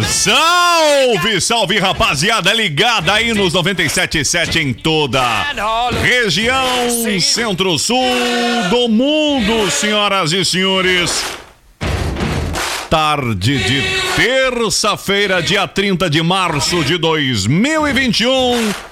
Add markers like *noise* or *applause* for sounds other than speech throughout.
Salve, salve rapaziada ligada aí nos 97.7 em toda região centro-sul do mundo, senhoras e senhores. Tarde de terça-feira, dia 30 de março de 2021.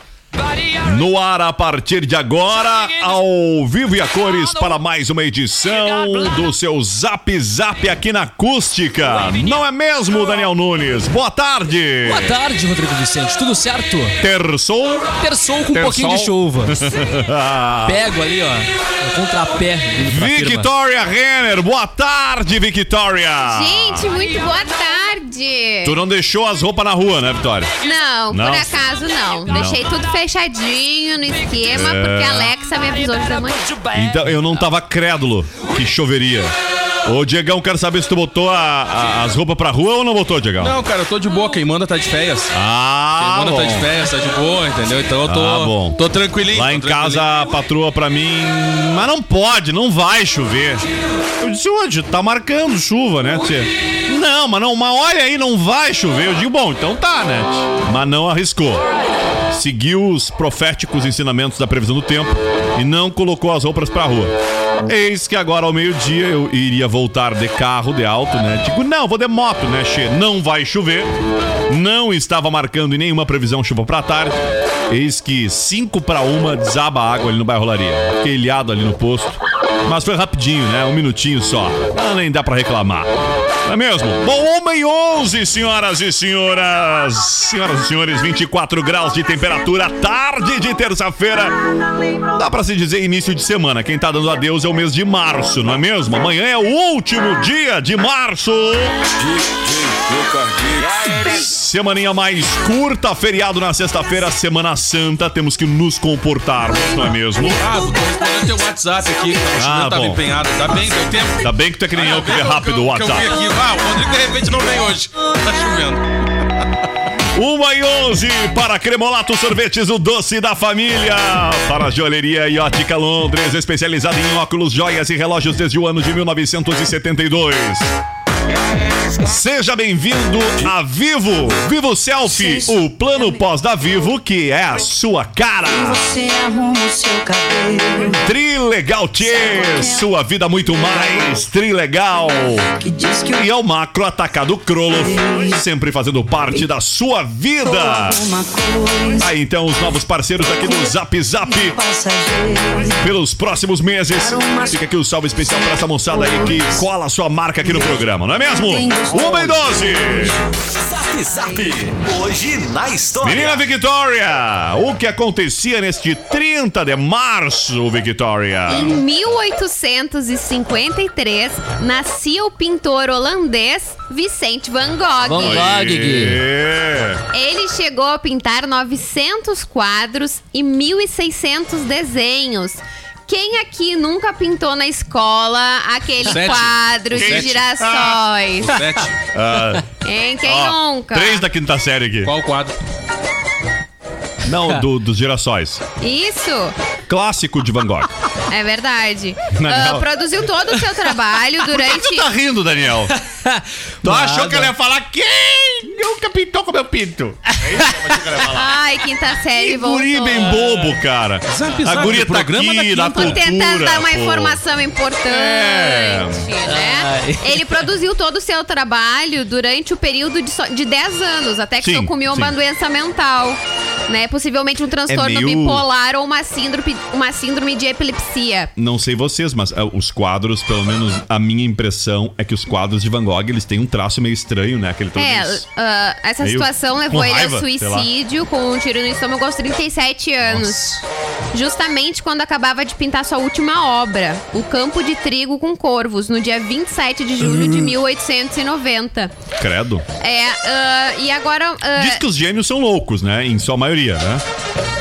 No ar a partir de agora, ao vivo e a cores para mais uma edição do seu Zap Zap aqui na Acústica. Não é mesmo, Daniel Nunes? Boa tarde. Boa tarde, Rodrigo Vicente. Tudo certo? Terçou. Terçou com um pouquinho de chuva. *laughs* Pego ali, ó. Contrapé. Victoria Renner, boa tarde, Victoria. Gente, muito boa tarde. Tu não deixou as roupas na rua, né, Vitória? Não, Não. por acaso não. Deixei tudo fechadinho no esquema, porque a Alexa me avisou de da manhã. Então, eu não tava crédulo que choveria. Ô, Diegão, quero saber se tu botou a- a- as roupas pra rua ou não botou, Diegão? Não, cara, eu tô de boa. Quem manda tá de férias. Ah, Quem manda tá de bom. férias, tá de boa, entendeu? Então eu tô, Ah, bom. tô tranquilinho. Lá tô em tranquilinho. casa a patroa pra mim. Mas não pode, não vai chover. Eu disse, hoje tá marcando chuva, né, tia? Não, mas não, mas olha aí, não vai chover. Eu digo, bom, então tá, né? Mas não arriscou. Seguiu os proféticos ensinamentos da previsão do tempo e não colocou as roupas pra rua. Eis que agora ao meio-dia eu iria voltar de carro, de alto, né? Digo, não, vou de moto, né, Che? Não vai chover. Não estava marcando em nenhuma previsão chuva pra tarde. Eis que 5 para uma desaba a água ali no bairro Laria. Ilhado ali no posto. Mas foi rapidinho, né? Um minutinho só. Nem dá pra reclamar. É mesmo? Bom, uma e 11, senhoras e senhoras. Senhoras e senhores, 24 graus de temperatura, tarde de terça-feira. Dá pra se dizer início de semana. Quem tá dando adeus é o mês de março, não é mesmo? Amanhã é o último dia de março. Semaninha mais curta, feriado na sexta-feira, Semana Santa. Temos que nos comportarmos, não é mesmo? Ah, tô respondendo teu WhatsApp aqui. Ah, tava bom. empenhado. Tá bem, deu tempo. Ainda bem que tu é que nem eu que vê rápido o que eu vi WhatsApp. aqui. Ah, o Rodrigo de repente não vem hoje. Tá chovendo. Uma e 11 para Cremolato Sorvetes, o doce da família. Para a Joalheria e Ótica Londres, especializada em óculos, joias e relógios desde o ano de 1972. Seja bem-vindo a Vivo, Vivo Selfie, o plano pós da Vivo que é a sua cara. Trilegal Tchê, sua vida muito mais, Trilegal. E é o Macro Atacado Kroloff, sempre fazendo parte da sua vida. Aí então os novos parceiros aqui do Zap Zap pelos próximos meses. Fica aqui o salve especial pra essa moçada aí que cola a sua marca aqui no programa, não é mesmo? Uma e 12. Zap Zap. Hoje na história. Menina Victoria, o que acontecia neste 30 de março, Victoria? Em 1853, nascia o pintor holandês Vicente Van Gogh. Van Gogh. Ele chegou a pintar 900 quadros e 1.600 desenhos. Quem aqui nunca pintou na escola aquele Sete. quadro de Sete. girassóis? Sete. Ah, Hein? Quem ó, nunca? Três da quinta série aqui. Qual o quadro? Não, do- dos girassóis. Isso, Clássico de Van Gogh. é verdade. Ah, não. produziu todo o seu trabalho *laughs* Por que durante. tu tá rindo, Daniel? *laughs* Tu achou que ela ia falar quem nunca pintou como eu pinto? É isso que falar. Ai, quinta série Que voltou. guri bem bobo, cara. Zap, a zap, guria o tá programa aqui, da na quinta. Tô tentando cultura, dar uma pô. informação importante, É. né? Ai. Ele produziu todo o seu trabalho durante o período de, só- de 10 anos, até que Sim, sucumbiu a sim. uma doença mental. né? Possivelmente um transtorno É meio- bipolar ou uma síndrome, uma síndrome de epilepsia. Não sei vocês, mas ah, os quadros, pelo menos a minha impressão é que os quadros de Van Gogh, eles têm um traço meio estranho, né? Aquele todo É, ah, essa meio situação levou ele raiva, ao suicídio com um tiro no estômago aos 37 anos. Justamente quando acabava de pintar sua última obra, O Campo de Trigo com Corvos, no dia 27 de julho Hum. de 1890. Credo. É, ah, e agora. ah, Diz que os gênios são loucos, né? Em sua maioria, né?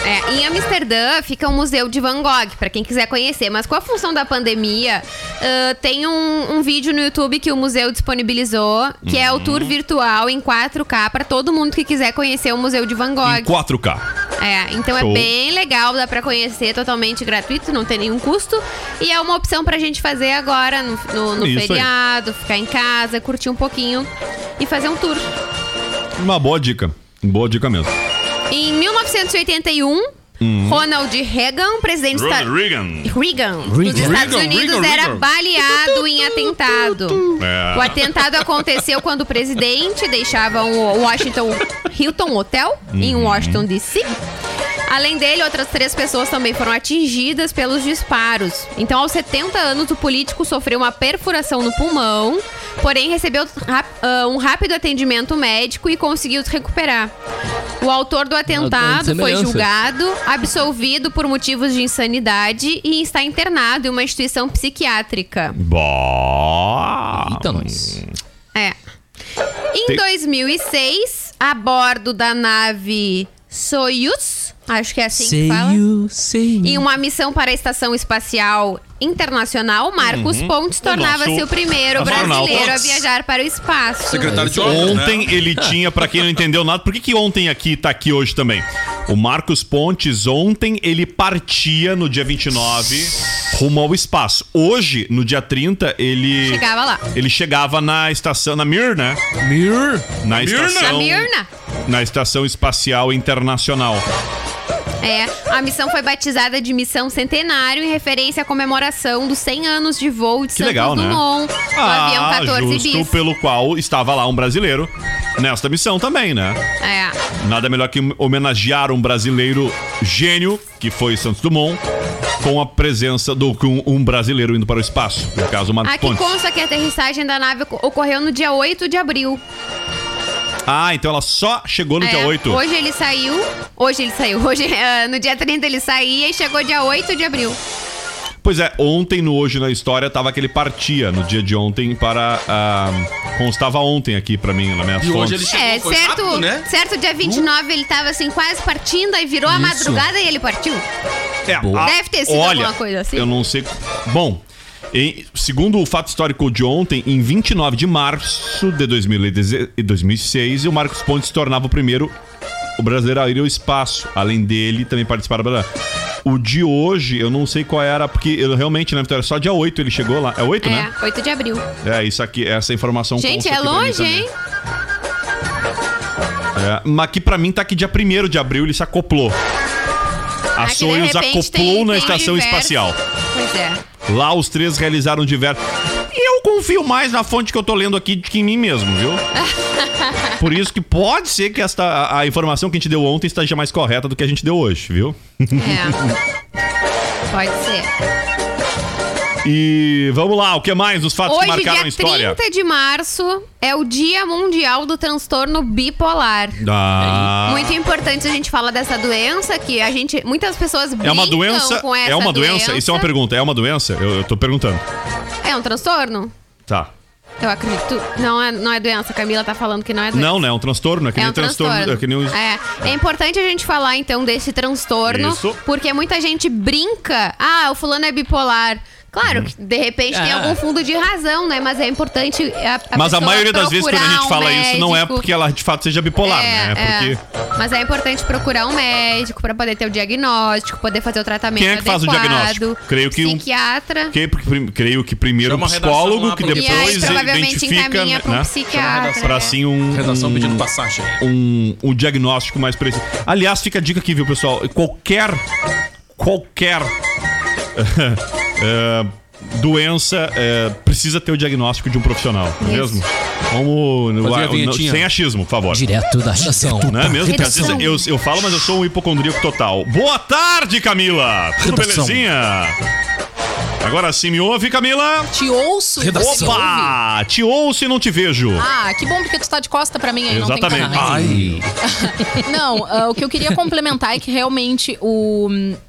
É, em Amsterdã fica o Museu de Van Gogh, pra quem quiser conhecer. Mas com a função da pandemia, ah, tem um, um vídeo no YouTube que o museu disponibilizou, que é o Uhum. tour virtual em 4K pra todo mundo que quiser conhecer o Museu de Van Em Gogh. 4K. É, então Show. é bem legal, dá pra conhecer totalmente gratuito, não tem nenhum custo. E é uma opção pra gente fazer agora no, no- no Isso aí. feriado, ficar em casa, curtir um pouquinho e fazer um tour. Uma boa dica. Boa dica mesmo. Em 1981, Ronald Reagan, presidente dos Estados Uhum. Reagan. Reagan, dos Estados Reagan, Unidos, Reagan, era Reagan. baleado em atentado. É. O atentado aconteceu quando o presidente deixava o Washington Hilton Hotel em Uhum. Washington DC. Além dele, outras três pessoas também foram atingidas pelos disparos. Então, aos 70 anos, o político sofreu uma perfuração no pulmão, porém recebeu ah, um rápido atendimento médico e conseguiu se recuperar. O autor do atentado foi julgado, absolvido por motivos de insanidade e está internado em uma instituição psiquiátrica. Boa. Eita, nós. É. Em Tem- 2006, a bordo da nave Soyuz, acho que é assim que fala. sei Em uma missão para a Estação Espacial Internacional, Marcos Pontes tornava-se Uhum. o primeiro brasileiro a viajar para o espaço. Secretário de obras, Ontem né? ele tinha, pra quem não entendeu nada, por que, que ontem aqui tá aqui hoje também? O Marcos Pontes, ontem ele partia no dia 29 rumo ao espaço. Hoje, no dia 30, ele. Chegava lá. Ele chegava na estação, na Mir, né? Mir. Na A estação. Mirna. Na Estação Espacial Internacional. É, a missão foi batizada de Missão Centenário em referência à comemoração dos 100 anos de voo de Que Santos legal, né? Dumont, o avião 14 justo bis. pelo qual estava lá um brasileiro nesta missão também, né? É. Nada melhor que homenagear um brasileiro gênio, que foi Santos Dumont, com a presença do com um brasileiro indo para o espaço. No caso, Marcos Aqui Pontes. consta que a aterrissagem da nave oco- ocorreu no dia 8 de abril. Ah, então ela só chegou no É, dia 8. Hoje ele saiu. Hoje ele saiu. Hoje, eh, *laughs* no dia 30 ele saía e chegou dia 8 de abril. Pois é, ontem no Hoje na História tava que ele partia no dia de ontem para. ah, constava ontem aqui pra mim, na minha E hoje ele chegou, é, foi certo, rápido, né? certo, dia 29 ele tava assim, quase partindo, aí virou a Isso. madrugada e ele partiu. É, a- Deve ter sido olha, alguma coisa assim. Eu não sei. Bom, em- segundo o fato histórico de ontem, em 29 de março de 2010 e 2006, o Marcos Pontes se tornava o primeiro o brasileiro a ir ao espaço. Além dele, também participaram. O de hoje, eu não sei qual era, porque eu realmente, na Vitória, só dia 8 ele chegou lá. É 8, É, né? 8 de abril. É, isso aqui, essa informação Gente, é longe, hein? É, mas aqui pra mim tá que dia 1 de abril ele se acoplou. A Aqui, de Soyuz acoplou tem- na tem estação espacial. Pois é. Lá os três realizaram diversos. Eu confio mais na fonte que eu tô lendo aqui do que em mim mesmo, viu? *laughs* Por isso que pode ser que esta, a, a informação que a gente deu ontem esteja mais correta do que a gente deu hoje, viu? É. Pode ser. E vamos lá, o que mais? Os fatos que Hoje, marcaram dia a história. 30 de março, é o Dia Mundial do Transtorno Bipolar. Ah, Muito importante a gente falar dessa doença, que a gente. Muitas pessoas é uma doença? com essa É uma doença? Isso é uma pergunta. É uma doença? Eu, eu tô perguntando. É um transtorno? Tá. Eu acredito. Não é, não é doença. A Camila tá falando que não é doença. Não, né? É um transtorno. É que É nem um transtorno. transtorno. É, que nem um... É, é importante a gente falar então desse transtorno, Isso. porque muita gente brinca. Ah, o fulano é bipolar. Claro que de repente tem É. algum fundo de razão, né? Mas é importante a, a Mas a maioria das vezes quando a gente um fala isso, não é médico. porque ela de fato seja bipolar, É, né? É é. porque. Mas é importante procurar um médico pra poder ter o diagnóstico, poder fazer o tratamento Quem é que faz o adequado. diagnóstico? Creio que um- psiquiatra. Que, prim- creio que primeiro um redação psicólogo, lá que depois E aí provavelmente identifica, encaminha pra um né? psiquiatra. Pra assim um, Redação um, pedindo passagem. um, um diagnóstico mais preciso. Aliás, fica a dica aqui, viu, pessoal? Qualquer. Qualquer. *laughs* eh, doença eh, precisa ter o diagnóstico de um profissional, não é mesmo? Vamos. no- a no- sem achismo, por favor. Direto da redação. Não é mesmo? Às vezes eu, eu falo, mas eu sou um hipocondríaco total. Boa tarde, Camila! Tudo Redação. belezinha? Agora sim, me ouve, Camila? Te ouço. Redação. Opa! Te ouço e não te vejo. Ah, que bom, porque tu tá de costa pra mim aí, Exatamente. não tem. Ai. *laughs* Não, ah, o que eu queria complementar é que realmente o,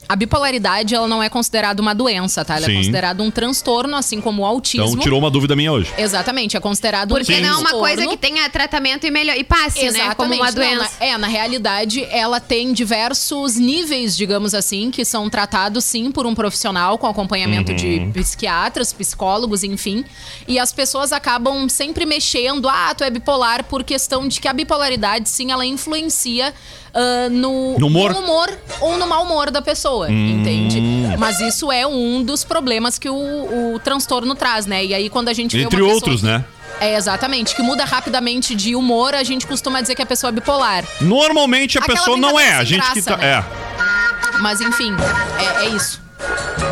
a bipolaridade ela não é considerada uma doença, tá? Ela Sim. é considerada um transtorno, assim como o autismo. Então tirou uma dúvida minha hoje. Exatamente, é considerado Porque um não é uma coisa que tenha tratamento e, melhor, e passe, né? Como uma Não, doença. na- é, na realidade, ela tem diversos níveis, digamos assim, que são tratados sim por um profissional com acompanhamento Uhum. De psiquiatras, psicólogos, enfim. E as pessoas acabam sempre mexendo, ah, tu é bipolar, por questão de que a bipolaridade, sim, ela influencia ah, no, No humor? Hum. humor ou no mau humor da pessoa, entende? Mas isso é um dos problemas que o, o transtorno traz, né? E aí, quando a gente vê Entre outros, que- né? É, exatamente. Que muda rapidamente de humor, a gente costuma dizer que a pessoa é bipolar. Normalmente a Aquela pessoa não é. A gente que graça, tá. né? É. Mas enfim, é, é isso.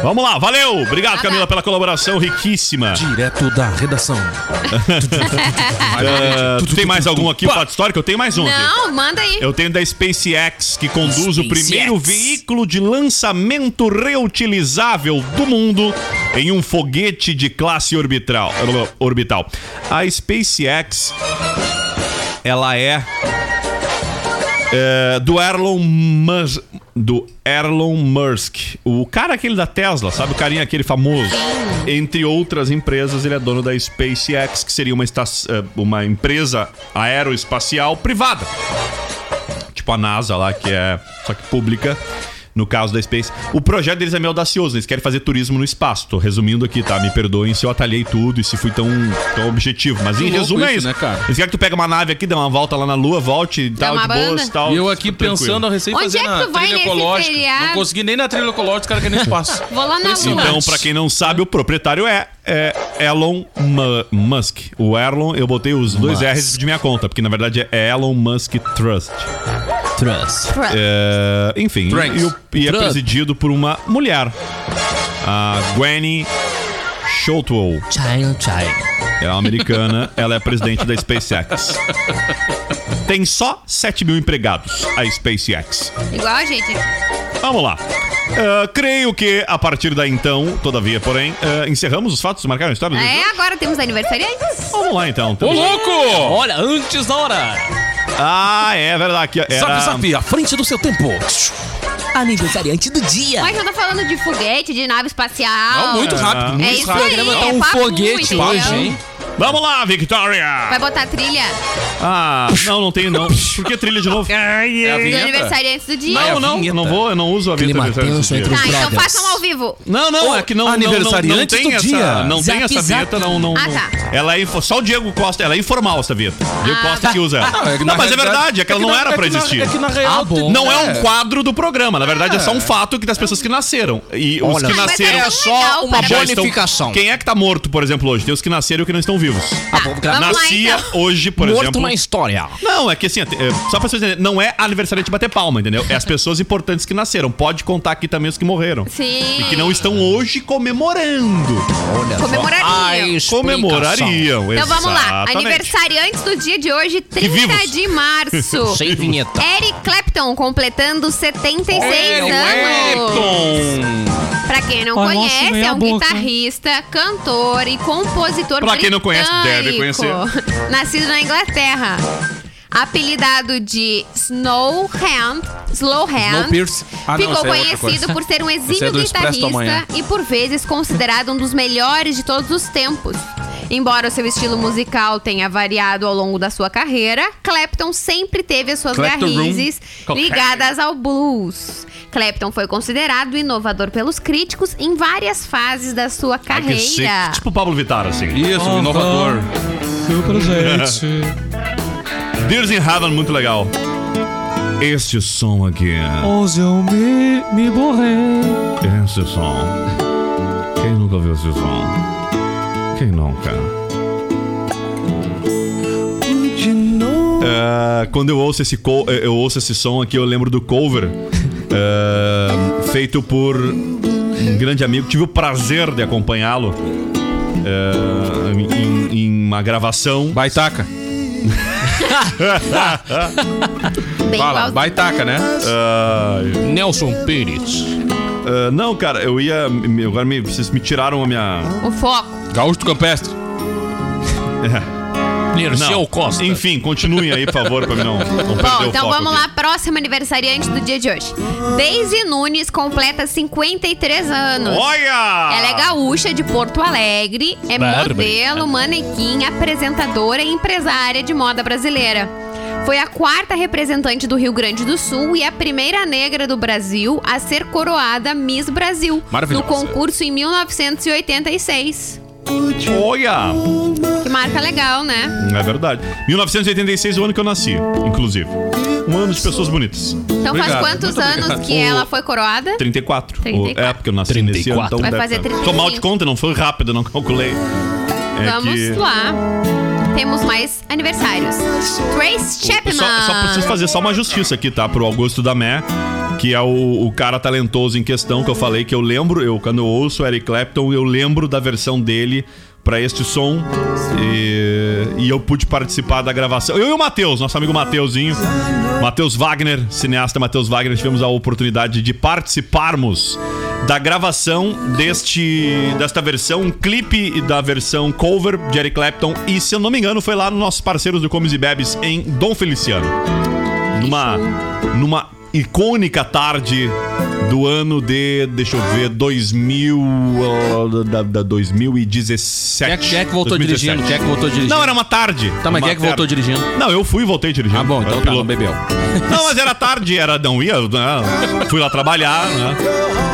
Vamos lá, valeu! Obrigado. Camila, pela colaboração riquíssima. Direto da redação. Ah, *laughs* tu tem mais algum aqui, fato histórico? Eu tenho mais um aqui. Não, manda aí. Eu tenho da SpaceX, que conduz o SpaceX. primeiro veículo de lançamento reutilizável do mundo em um foguete de classe orbital. orbital. A SpaceX, ela é, é, do Elon Musk. Do Elon Musk. O cara aquele da Tesla, sabe? O carinha aquele famoso. Entre outras empresas, ele é dono da SpaceX, que seria uma, eh, uma empresa aeroespacial privada tipo a NASA lá, que é só que pública. No caso da Space. O projeto deles é meio audacioso, eles querem fazer turismo no espaço. Tô resumindo aqui, tá? Me perdoem se eu atalhei tudo e se fui tão, tão objetivo. Mas em resumo é isso, né, cara? Eles querem que tu pega uma nave aqui, dê uma volta lá na Lua, volte e tal, de boas e tal. E eu aqui tranquilo. pensando a recém Onde fazer é que na tu vai trilha nesse ecológica. feriado? Não consegui nem na trilha ecológica, os caras querem espaço. *laughs* Vou lá na lua. Então, pra quem não sabe, o proprietário é, é Elon Mu- Musk. O Elon, eu botei os dois Musk. R's de minha conta, porque na verdade é Elon Musk Trust. Trust. É, enfim, Trunks. e, o- e é Trunks. presidido por uma mulher, a Gwenny Shotwell. China, China. Ela é americana, *laughs* ela é presidente da SpaceX. Tem só 7 mil empregados, a SpaceX. Igual a gente. Vamos lá. Ah, creio que a partir daí então, todavia, porém, ah, encerramos os fatos que marcaram a história do É, agora temos aniversariantes. Vamos lá então. Ô, louco! Olha, antes da hora. Ah, é verdade. que Era... Zap, zap, à frente do seu tempo. Aniversariante do dia. Mas eu tô falando de foguete, de nave espacial. Não, muito rápido, É muito isso rápido. aí, programa tá é um papo, foguete entendeu? hoje, hein? Vamos lá, Victoria! Vai botar trilha Ah, não, não tenho não. Por que trilha de novo? *laughs* É a dos vinheta? aniversariantes do dia. Não, não, vinheta. não vou, eu não uso a vinheta Clima aniversário tenso desse entre dia. Tá, então brothers. façam ao vivo. Não, não, é que não, não, não, não, Aniversariante tem do essa, dia. não tem Zap, essa vinheta, não, não, Ah, não. tá. Ela é info- só o Diego Costa, ela é informal essa vinheta. Diego Ah, Costa que usa ela. Não, é que Não, mas é realidade- verdade, é que ela é não era é pra que na- existir. É que na real... Ah, bom. Não é um quadro do programa, na verdade é só um fato que das pessoas que nasceram. E os Olha que. Mas nasceram é só uma já estão- bonificação. Quem é que tá morto, por exemplo, hoje? Tem os que nasceram e os que não estão vivos. Tá, vamos lá, Nascia então. hoje, por Morto exemplo. na história. Não, é que assim, é, só pra vocês entenderem, não é aniversário de bater palma, entendeu? É as pessoas importantes que nasceram. Pode contar aqui também os que morreram. Sim. E que não estão hoje comemorando. Olha só. Comemorariam. Comemorariam, Então vamos lá. Aniversariantes do dia de hoje, 30 vivos. de março. *laughs* Sem vinheta. Eric Clapton completando 76 anos. Clapton. Pra quem não Ai, nossa, conhece, meia é um guitarrista, cantor e compositor Pra quem não conhece, deve britânico, conhecer. *laughs* Nascido na Inglaterra. Apelidado de Snowhand, Slowhand, Snowpiercer. Ah, não, ficou essa é outra conhecido coisa. por ser um Esse é exímio do Expresso da Manhã. guitarrista e por vezes considerado um dos melhores de todos os tempos. Embora o seu estilo musical tenha variado ao longo da sua carreira, Clapton sempre teve as suas Clapton raízes ligadas ao blues. Clapton foi considerado inovador pelos críticos em várias fases da sua Ai, carreira. Tipo Pablo Vittar, assim. Isso, um inovador. Seu presente. Dears *laughs* in Heaven, muito legal. Este som aqui. Hoje eu me, me borrei. Esse som. Quem nunca ouviu esse som? Quem nunca? É, quando eu ouço esse co- eu ouço esse som aqui, eu lembro do cover é, feito por um grande amigo. Tive o prazer de acompanhá-lo é, em, em uma gravação. Baitaca. *laughs* Bem Fala, baitaca, né? Ah, Nelson Pires. Ah, não, cara, eu ia. Agora me- vocês me tiraram a minha. O foco. Gaúcho do Campestre. Dirceu Costa. Enfim, continuem aí, por favor, pra mim não, não *laughs* Bom, o então foco vamos aqui. lá, próximo aniversariante do dia de hoje. Daisy Nunes completa 53 anos. Olha! Ela é gaúcha de Porto Alegre, é modelo, manequim, apresentadora e empresária de moda brasileira. Foi a quarta representante do Rio Grande do Sul e a primeira negra do Brasil a ser coroada Miss Brasil no concurso em 1986. Olha! Que marca legal, né? É verdade. 1986 é o ano que eu nasci, inclusive. Um ano de pessoas bonitas. Então faz Obrigado, quantos muito anos obrigado. que ela foi coroada? 34. 34. É, porque eu nasci nesse ano, 34. então Vai deve fazer tá. 35. Tô mal de conta, não foi rápido, não calculei. É Vamos que... lá. Temos mais aniversários. Trace Chapman. Só, só preciso fazer só uma justiça aqui, tá? Pro Augusto Damé, que é o, o cara talentoso em questão que eu falei que eu lembro, eu quando eu ouço Eric Clapton, eu lembro da versão dele pra este som. E, e eu pude participar da gravação. Eu e o Matheus, nosso amigo Mateuzinho, Matheus Wagner, cineasta Matheus Wagner, tivemos a oportunidade de participarmos da gravação deste desta versão, um clipe da versão cover de Eric Clapton. E se eu não me engano foi lá nos nossos parceiros do Comes e Bebes em Dom Feliciano. Numa numa icônica tarde do ano de, deixa eu ver, 2000 uh, da, da 2017. Quem é, quem é que voltou 2017. dirigindo? Quem é que voltou dirigindo? Não, era uma tarde. Tá, mas Uma quem é que voltou tarde. dirigindo? Não, eu fui e voltei dirigindo. Ah, bom, então tá, não bebeu. *laughs* Não, mas era tarde, era, não ia, né? fui lá trabalhar, né?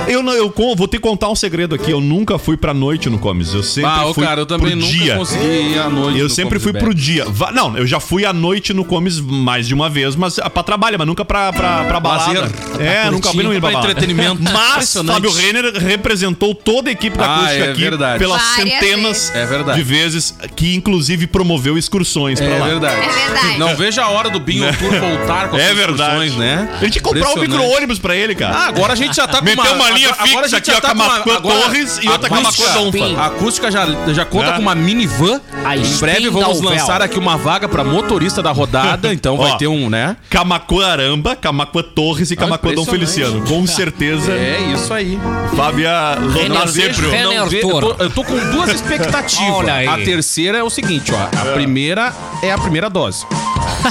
Eu, não, eu vou te contar um segredo aqui, eu nunca fui pra noite no Comes, eu sempre Ah, fui cara, eu também pro nunca dia. consegui ir à noite. Eu sempre fui pro dia. Não, eu já fui à noite no Comes mais de uma vez, mas ah, pra trabalho, mas nunca pra, pra, pra balada. Lazer. É, nunca fui no pra balada. Entretenimento. Mas. Fábio Renner representou toda a equipe da Ah, acústica é aqui verdade. pelas Várias centenas vezes. É de vezes, que inclusive promoveu excursões pra É lá. verdade. É verdade. Não vejo a hora do Binho Tour voltar com as É verdade. excursões, né? A gente ia comprar um micro-ônibus pra ele, cara. Ah, agora a gente já tá com Meteu uma linha agora- agora a fixa gente aqui, já ó, tá com uma- Camacuã Torres e outra acústica- Camacuã Donfa. A acústica já, já conta É. com uma minivan. A em breve vamos lançar aqui uma vaga pra motorista da rodada, então *laughs* vai ter um, né? Camacuã Aramba, Camacuã Torres e Camacuã Dom. Feliciano. Com certeza, É isso aí. Fábia Lonazepro. Eu, tô, eu tô com duas expectativas. Olha aí. A terceira é o seguinte, ó. A primeira é a primeira dose.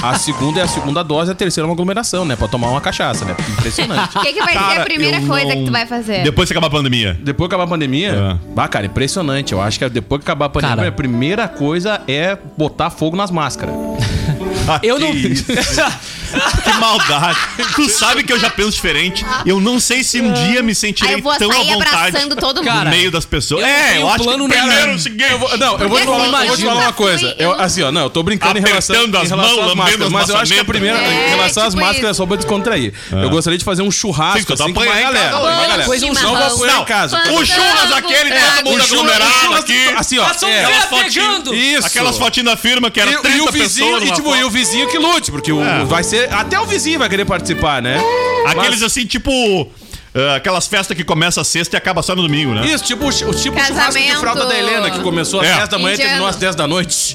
A segunda é a segunda dose, a terceira é uma aglomeração, né? Pra tomar uma cachaça, né? Impressionante. *laughs* O que, que vai ser a primeira eu coisa não- que tu vai fazer? Depois que acabar a pandemia. Depois que acabar a pandemia, É. bah, cara, impressionante. Eu acho que depois que acabar a pandemia, Cara. a primeira coisa é botar fogo nas máscaras. *laughs* Eu não. *laughs* Que. Que maldade. Tu sabe que eu já penso diferente. Eu não sei se um dia me Aí sentirei eu vou tão à sair vontade abraçando todo mundo. Cara, no meio das pessoas. eu É, eu acho que plano primeiro nenhum. é o seguinte. Eu vou- não, eu vou, te Porque falar, assim, eu vou te falar uma fui- coisa. Eu, eu- assim, ó, não, eu tô brincando em relação, as em relação mãos, às máscaras, as mas eu acho que a primeira, É, em relação às tipo máscaras, é só pra descontrair. Eu gostaria de fazer um churrasco Sim, tá assim com uma galera. Coisa Não vou apoiar em casa. O churras aquele, É, todo mundo aglomerado aqui. Assim, ó. É, aquelas fotinhas-. Isso. Aquelas fotinhas da firma que era E, 30 e o vizinho, pessoas e, tipo, e o vizinho que lute, porque o, É. vai ser. Até o vizinho vai querer participar, né? Aqueles Mas- assim, tipo. ah, aquelas festas que começa a sexta e acaba só no domingo, né? Isso, tipo, o chi- o tipo churrasco de Casamento. fralda da Helena, que começou às É. 10 da manhã e Indiano. terminou às 10 da noite.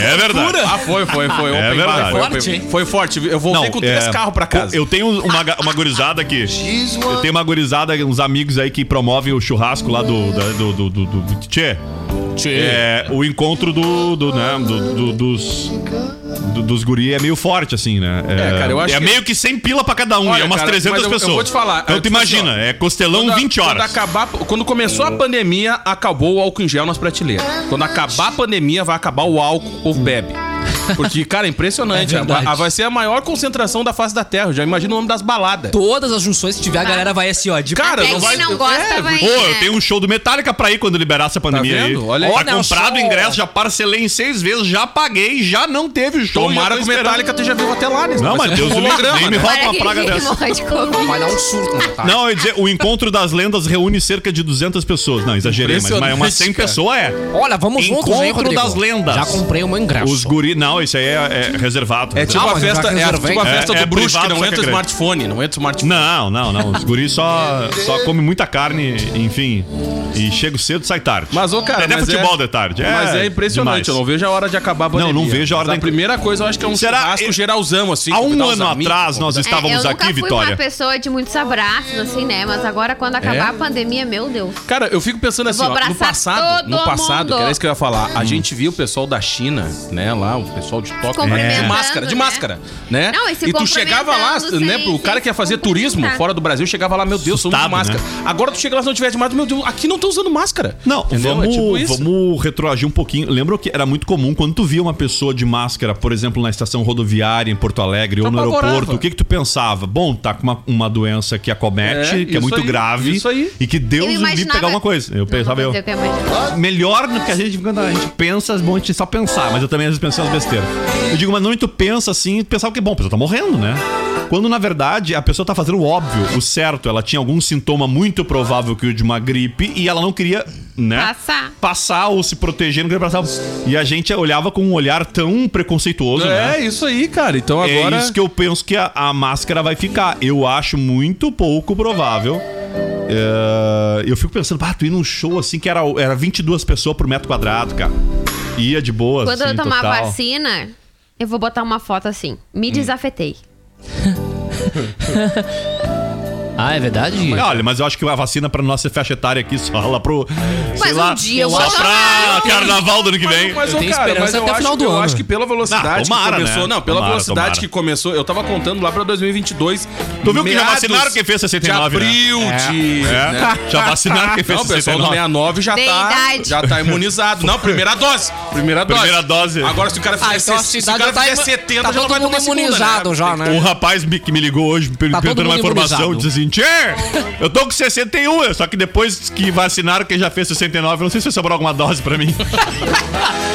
É verdade. Ah, foi, foi, foi. É Open verdade. foi, Forte, open- hein? foi forte. Eu voltei com três é, carros pra casa. Eu tenho uma, ga- uma gurizada aqui. Eu tenho uma gurizada, uns amigos aí que promovem o churrasco lá do. da- do, do, do, do- Tchê. É, o encontro do. do, né, do- do- dos. do- dos guri é meio forte, assim, né? É, cara, eu acho é que- meio que 100 pila pra cada um, Olha, é umas cara, 300 mas eu- eu pessoas. vou te falar, Então eu, tu tipo assim, imagina, ó, é costelão Quando a- 20 horas. Quando, acabar, quando começou a pandemia, acabou o álcool em gel nas prateleiras. Quando acabar a pandemia, vai acabar o álcool, o povo bebe. Porque, cara, é impressionante. É. A- a- vai ser a maior concentração da face da Terra. Eu já imagino o nome das baladas. Todas as junções que tiver, a galera vai assim, ó. De Cara, Até não quem vai. não gosta é, vai, Pô, eu né? tenho um show do Metallica pra ir quando liberar essa pandemia Tá aí. Olha aí. Tá Olha comprado o ingresso, já parcelei em seis vezes, já paguei, já não teve show. Tomara já que o. Metallica esteja vivo até lá, né? Não, mas um Deus do livre, holograma, nem me né? rola uma praga dessa. Vai dar um surto cara. Não, eu ia dizer, o encontro das lendas reúne cerca de 200 pessoas. Não, exagerei, mas, mas umas 100 Impressionante, cara. pessoas é. Olha, vamos juntos, Encontro das lendas. Já comprei o meu ingresso. Os guri. Não, Não, isso aí é, é reservado. É tipo Ah, a eu festa, é a- tipo a festa É- é do bruxo, que não entra é smartphone, não entra smartphone. Não, não, não. Os guris só, só come muita carne, enfim. E chega cedo sai tarde. Mas, ô, cara, É até mas futebol é- de tarde. Mas é impressionante, demais. eu não vejo a hora de acabar a pandemia. Não, não vejo a hora Mas da- primeira coisa, eu acho que é um Será- churrasco eu- geralzão, assim. Há um ano amigos, atrás nós convidar- estávamos É, eu aqui, nunca fui Vitória. uma pessoa de muitos abraços, assim, né? Mas agora, quando acabar É? a pandemia, meu Deus. Cara, eu fico pensando assim, ó, no passado, no passado, que era isso que eu ia falar, a gente via o pessoal da China, né, lá, o pessoal de Tóquio, cumprimentando, de máscara, de né? máscara, né? Não, e e tu chegava lá, cumprimentando né, sem- pro cara sem que ia fazer turismo fora do Brasil, chegava lá, meu Deus, somos de máscara. né? Agora tu chega lá, se não tiver de máscara, meu Deus, aqui não tô usando máscara. Não, Entendeu? vamos, É tipo vamos retroagir um pouquinho. Lembra que era muito comum quando tu via uma pessoa de máscara, por exemplo, na estação rodoviária em Porto Alegre ou no apavorava. aeroporto, o que que tu pensava? Bom, tá com uma, uma doença que acomete, É, que é muito aí, grave isso aí. e que Deus Eu o livre imaginava- pegar alguma coisa. Eu pensava Não, eu. o eu imaginava. Melhor do que a gente, quando a gente pensa, é bom a gente só pensar, mas eu também às vezes pensei umas besteiras. Eu digo, mas não tu pensa assim, tu pensava que, bom, a pessoa tá morrendo, né? Quando na verdade a pessoa tá fazendo o óbvio, o certo. Ela tinha algum sintoma muito provável que o de uma gripe e ela não queria, né? Passar. Passar ou se proteger, não queria passar. E a gente olhava com um olhar tão preconceituoso, né? É, isso aí, cara. Então agora... É isso que eu penso que a, a máscara vai ficar. Eu acho muito pouco provável. É, eu fico pensando, pá, tu ir num show assim que era, era 22 pessoas por metro quadrado, cara. Ia de boa, Quando assim, eu tomar total. vacina, eu vou botar uma foto assim. Me desafetei. *laughs* Ah, é verdade? Olha, mas eu acho que a vacina pra nossa faixa etária aqui só lá pro. sei um lá, dia eu só vou pra tomar. carnaval do ano que vem. Mas, Eu ô, tenho cara, esperança mas eu até o acho, final do eu ano. acho que pela velocidade Ah, tomara, que começou... né? Não, pela Tomara, velocidade tomara. que começou... Eu tava contando lá pra 2022... Tu viu que já meados vacinaram quem fez 69, De né? abril, É. de... É. né? Já vacinaram quem fez Não, o pessoal do 69. 69 já Tem tá, idade. já tá imunizado. Não, primeira dose. Primeira dose. Primeira dose. Agora, se o cara fizer, Ah, então a se, se o cidade cara já tá fizer imu- 70, tá já não todo vai mundo tomar segunda, imunizado né? já, né? Um rapaz me- que me ligou hoje per- Tá todo perguntando uma mundo informação, imunizado. disse assim: Tchê, eu tô com 61, só que depois que vacinaram quem já fez 69, eu não sei se sobrou alguma dose pra mim.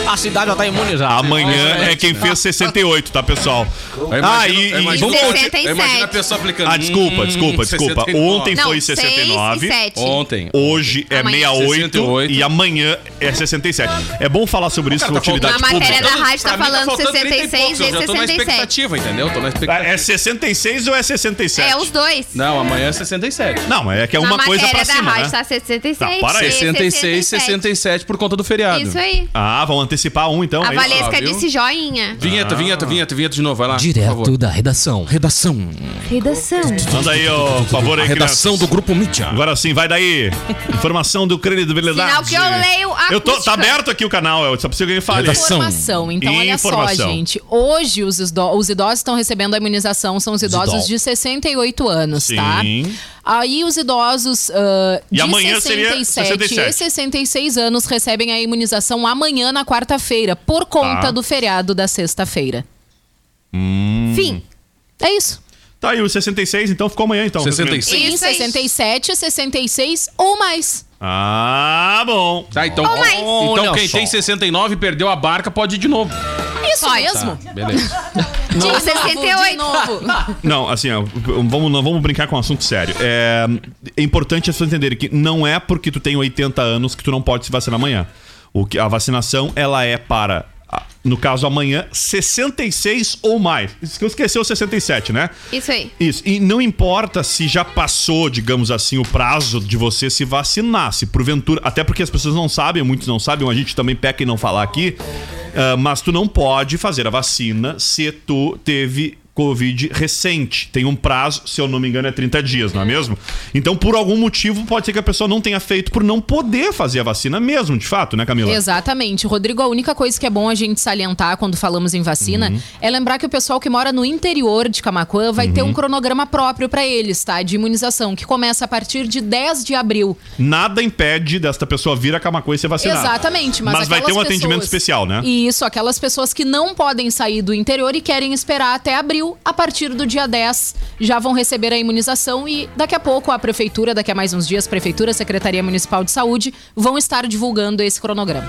A cidade já tá imunizada. Amanhã é quem fez 68, tá, pessoal? Eu Ah, imagino- e, eu e e eu imagino a pessoa aplicando. Ah, desculpa, hum, desculpa, desculpa. 69. Ontem Não, foi seis 69. e sete. Ontem. Hoje é Amanhã. 68 68. e amanhã é 67. É bom falar sobre isso com tá utilidade Na matéria pública. da rádio tá mim falando faltando 30 e 66 poucos, e Eu já tô na 67. expectativa, entendeu? Tô na expectativa. É 66 ou é 67? É, os dois. Não, amanhã é 67. Não, é que é uma Na coisa pra da cima, rádio né? tá 66 Tá, para aí. e 66, 67 por conta do feriado. Isso aí. Ah, vão antecipar um então. A é isso? Valesca Ah, viu? disse joinha. Vinheta, vinheta, vinheta, vinheta de novo, vai lá. por Direto favor. da redação. Redação. Redação. Manda aí, ó, por favor, A aí, redação do crianças. Grupo Mídia. Agora sim, vai daí. Informação do credibilidade. Sinal que eu leio a Eu tô, tá aberto aqui o canal, eu só preciso que alguém fale. Redação. Informação. Então, olha só, Informação. gente. Hoje, os, os idosos estão recebendo a imunização, são os idosos idosos. de 68 anos, tá? Sim. Aí, os idosos E de amanhã seria 67 67. e 66 anos recebem a imunização amanhã, na quarta-feira, por conta Tá. do feriado da sexta-feira. Fim. É isso. Tá aí, o 66, então ficou amanhã, então. 66. Sim, Isso aí. 67, 66 ou mais. Ah, bom. Tá, então, Ou mais. então Olha quem só. tem 69 e perdeu a barca pode ir de novo. Isso Pode. mesmo. Beleza. De novo, 68. de novo. *laughs* Não, assim, ó, vamos, não vamos brincar com um assunto sério. É, é importante as pessoas entenderem que não é porque tu tem 80 anos que tu não pode se vacinar amanhã. O que, a vacinação, ela é para, no caso amanhã, 66 ou mais. Isso que eu esqueci o 67, né? Isso aí. Isso. E não importa se já passou, digamos assim, o prazo de você se vacinar, se porventura. Até porque as pessoas não sabem, muitos não sabem, a gente também peca em não falar aqui. ah, mas tu não pode fazer a vacina se tu teve. Covid recente. Tem um prazo, se eu não me engano, é 30 dias, não é mesmo? Então, por algum motivo, pode ser que a pessoa não tenha feito por não poder fazer a vacina mesmo, de fato, né, Camila? Exatamente. Rodrigo, a única coisa que é bom a gente salientar quando falamos em vacina Uhum. é lembrar que o pessoal que mora no interior de Camacuã vai Uhum. ter um cronograma próprio para eles, tá? De imunização, que começa a partir de 10 de abril. Nada impede desta pessoa vir a Camacuã e ser vacinada. Exatamente, mas, vai ter um atendimento pessoas- especial, né? Isso, aquelas pessoas que não podem sair do interior e querem esperar até abril, a partir do dia 10 já vão receber a imunização e daqui a pouco a prefeitura, daqui a mais uns dias, prefeitura, Secretaria Municipal de Saúde vão estar divulgando esse cronograma.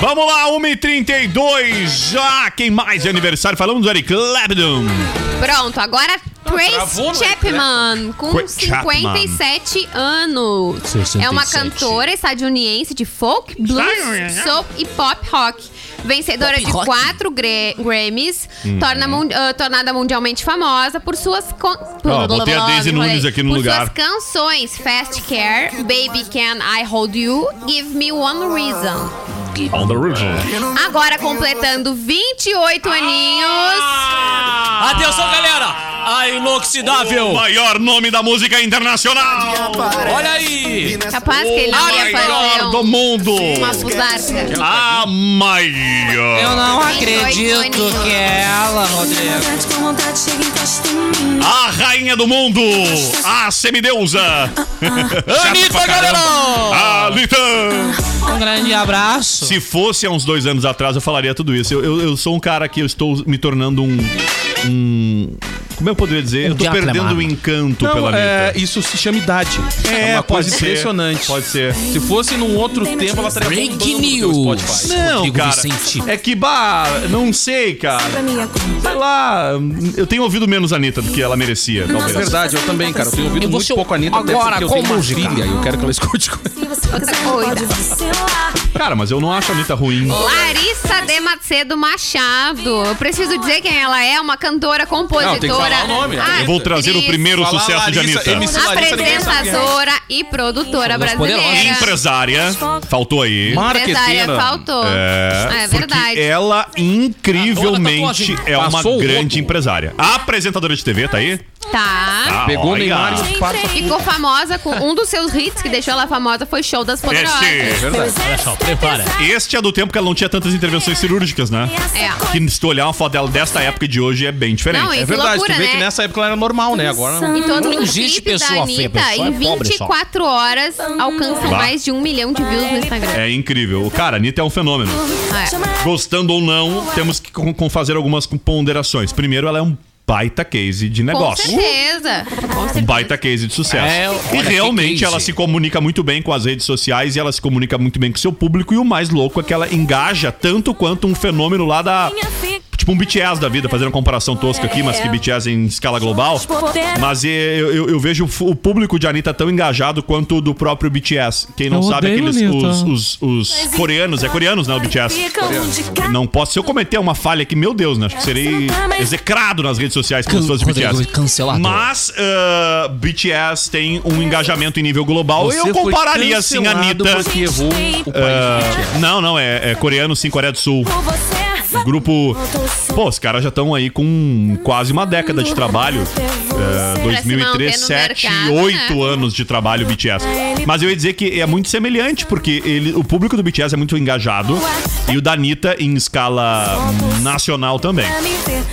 Vamos lá, 1h32. Já quem mais é aniversário? Falamos do Eric Clapton. Pronto, agora Trace Travou no Chapman, com Cra- Chapman. 57 anos. É uma 67. cantora estadunidense de folk, blues, soul e pop rock. Vencedora Pop de rock. quatro Gra- Grammys, Uhum. torna mun- ah, tornada mundialmente famosa por suas... Con- Ó, botei a Daisy Nunes aqui no por lugar. suas canções Fast Care, Baby Can I Hold You, Give Me One Reason. On the original. Agora completando 28 aninhos. Atenção, galera! A inoxidável! O maior nome da música internacional. Olha aí! Capaz que ele A não ia fazer maior do mundo. uma fusarca. A maior. Eu não 28 acredito que é ela, Rodrigo. A rainha do mundo. A semideusa. *laughs* Anitta, galera! Anitta. Um grande abraço. Se fosse há uns dois anos atrás, eu falaria tudo isso. Eu, eu, eu sou um cara que eu estou me tornando um. um como eu poderia dizer? eu tô perdendo o encanto Não, pela é, Anitta. isso se chama idade. É, uma pode coisa ser, impressionante. Pode ser. Se fosse num outro tempo, ela estaria Break news. Spotify. Não, Rodrigo cara. Vicente. É que, bah, não sei, cara. Sei lá, eu tenho ouvido menos a Anitta do que ela merecia, É talvez. verdade, eu também, cara. Eu tenho ouvido E muito pouco a Anitta, até agora, porque eu tenho uma música? filha e eu quero que ela escute. Coisa. Cara, mas eu não acho a Anitta ruim. Larissa de Macedo Machado. Eu preciso dizer quem ela é, uma cantora, compositora. Não, tem que falar o nome, atriz, Eu vou trazer o primeiro sucesso de Larissa, Anitta. MC Larissa, ninguém sabe quem é. Apresentadora e produtora brasileira. Empresária, faltou aí. Empresária, Marqueteira. faltou. É, É, porque verdade. ela A incrivelmente dona da é uma Passou o grande rodo. empresária. A apresentadora de TV, tá aí? Tá. Tá, Pegou o olha. Neymar e os. Ficou famosa com um dos seus hits que deixou ela famosa foi Show das Poderosas. Esse, Verdade. Olha só, prepara. este é do tempo que ela não tinha tantas intervenções cirúrgicas, né? É. Que se tu olhar uma foto dela desta época e de hoje é bem diferente. Não, É verdade, loucura, tu vê né? que nessa época ela era normal, né? Agora não. E todo Não existe pessoa feia, pessoa é em pobre só. 24 horas, alcançam Bah. mais de um milhão de views no Instagram. É incrível. Cara, a Anitta é um fenômeno. É. Gostando ou não, temos que com, com fazer algumas ponderações. Primeiro, ela é um baita case de Com negócio. certeza. Com Um certeza. baita case de sucesso. É, e realmente ela se comunica muito bem com as redes sociais e ela se comunica muito bem com seu público. E o mais louco é que ela engaja tanto quanto um fenômeno lá da. Tipo um BTS da vida, fazendo uma comparação tosca aqui, mas que BTS em escala global. Mas eu, eu- eu vejo o público de Anitta tão engajado quanto o do próprio BTS. Quem não Eu sabe, aqueles os, os- os coreanos, é coreanos, né? O BTS. Não posso. Se eu cometer uma falha aqui, meu Deus, né? Acho que serei execrado nas redes sociais pelos fãs de BTS. cancelador. Mas uh, BTS tem um engajamento em nível global. eu foi compararia assim a cancelado Anitta. porque errou o país. Uh, não, não, é, é coreano sim, Coreia do Sul. O grupo. Pô, os caras já estão aí com quase uma década de trabalho. Uh, 2003, no 7, mercado, 8 né? anos de trabalho BTS. Mas eu ia dizer que é muito semelhante, porque ele, o público do BTS é muito engajado. E o da Anitta em escala nacional também.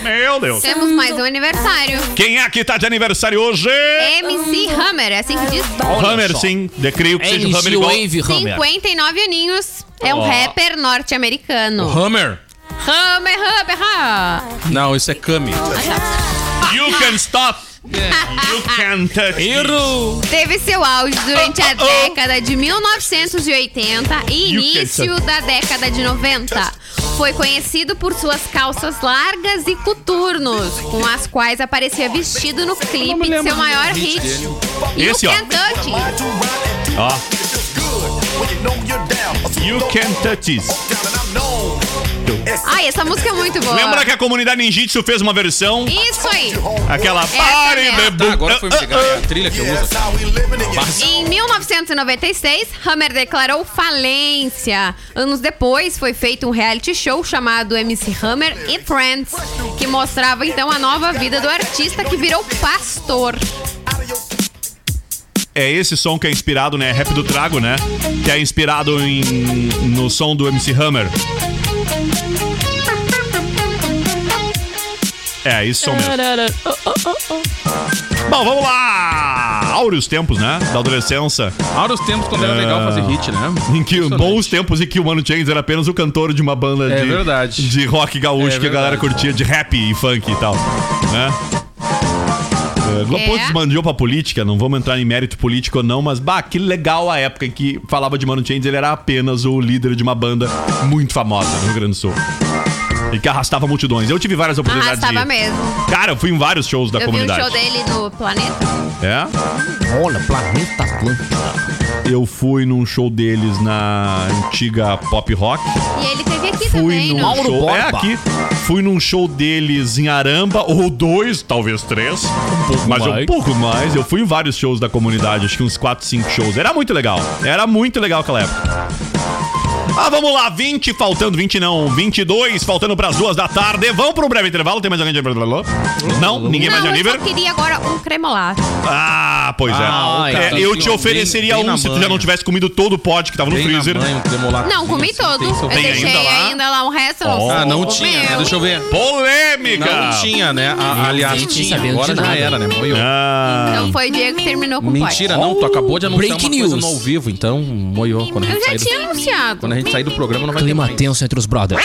Meu Deus. Temos mais um aniversário. Quem é que tá de aniversário hoje? MC Hammer, é assim que diz? Hammer, só. sim. Decreio que seja o Hammer MC igual. Wave Hammer. 59 aninhos. É um Ó. rapper norte-americano. Hammer? Hammer, Hammer, Hammer. Não, isso é Kami. You can stop. *laughs* You can touch. Erro! Teve seu auge durante a Oh, oh, oh. década de 1980 e You início da década de 90. Foi conhecido por suas calças largas e coturnos, com as quais aparecia vestido no clipe de seu maior hit. You Esse, ó. Can Touch. Ó. You can touch. Ai, essa música é muito boa. Lembra que a comunidade Ninjitsu fez uma versão? Isso aí. Aquela Essa Party Tá, agora foi me ligar. É a trilha que eu uso. Em 1996, Hammer declarou falência. Anos depois, foi feito um reality show chamado MC Hammer e Friends, que mostrava então a nova vida do artista que virou pastor. É esse som que é inspirado, né? Rap do Trago, né? Que é inspirado em, no som do MC Hammer. É, som mesmo. Bom, vamos lá! Áureos tempos, né? Da adolescência. Áureos tempos quando era legal fazer hit, né? Em que bons tempos em que o Mano Chains era apenas o cantor de uma banda É de, verdade. de rock gaúcho É que a galera curtia de rap e funk e tal, né? É, Glopô É. desmandiou pra política, não vamos entrar em mérito político ou não, mas bah, que legal a época em que falava de Mano Chains, ele era apenas o líder de uma banda muito famosa no Rio Grande do Sul. E que arrastava multidões. Eu tive várias oportunidades Arrastava de mesmo. Cara, eu fui em vários shows da eu vi o comunidade. show dele no Planeta. É? Olha, Planeta Atlântico. Eu fui num show deles na antiga Pop Rock. E ele teve aqui Fui também, num no... show. É aqui. Fui num show deles em Aramba, ou dois, talvez três. Um pouco mas mais. um pouco mais. Eu fui em vários shows da comunidade, acho que uns 4, 5 shows. Era muito legal. Era muito legal aquela época. Ah, vamos lá, 20, faltando 20 não, 22, faltando pras duas da tarde. Vamos pro breve intervalo, tem mais alguém de... Não, ninguém mais de Não, eu só queria agora um cremolato. Ah, pois é. Ah, É, eu te ofereceria bem um se tu já não tivesse comido todo o pote que tava no Bem freezer. manha, um. Não, comi todo. Eu Tem deixei ainda lá? ainda lá um resto. eu não Oh. Ah, não O tinha, né? Deixa eu ver. Polêmica! Não tinha, né? A- aliás, gente, tinha. Agora já era, né? Moiou. Ah, Então foi o Diego que terminou com o pote. Mentira, não. Tu acabou de anunciar Breaking uma coisa news. no ao vivo, então moiou. Quando Eu já tinha anunciado. A gente sair do programa, não vai ter Clima mais. tenso entre os brothers.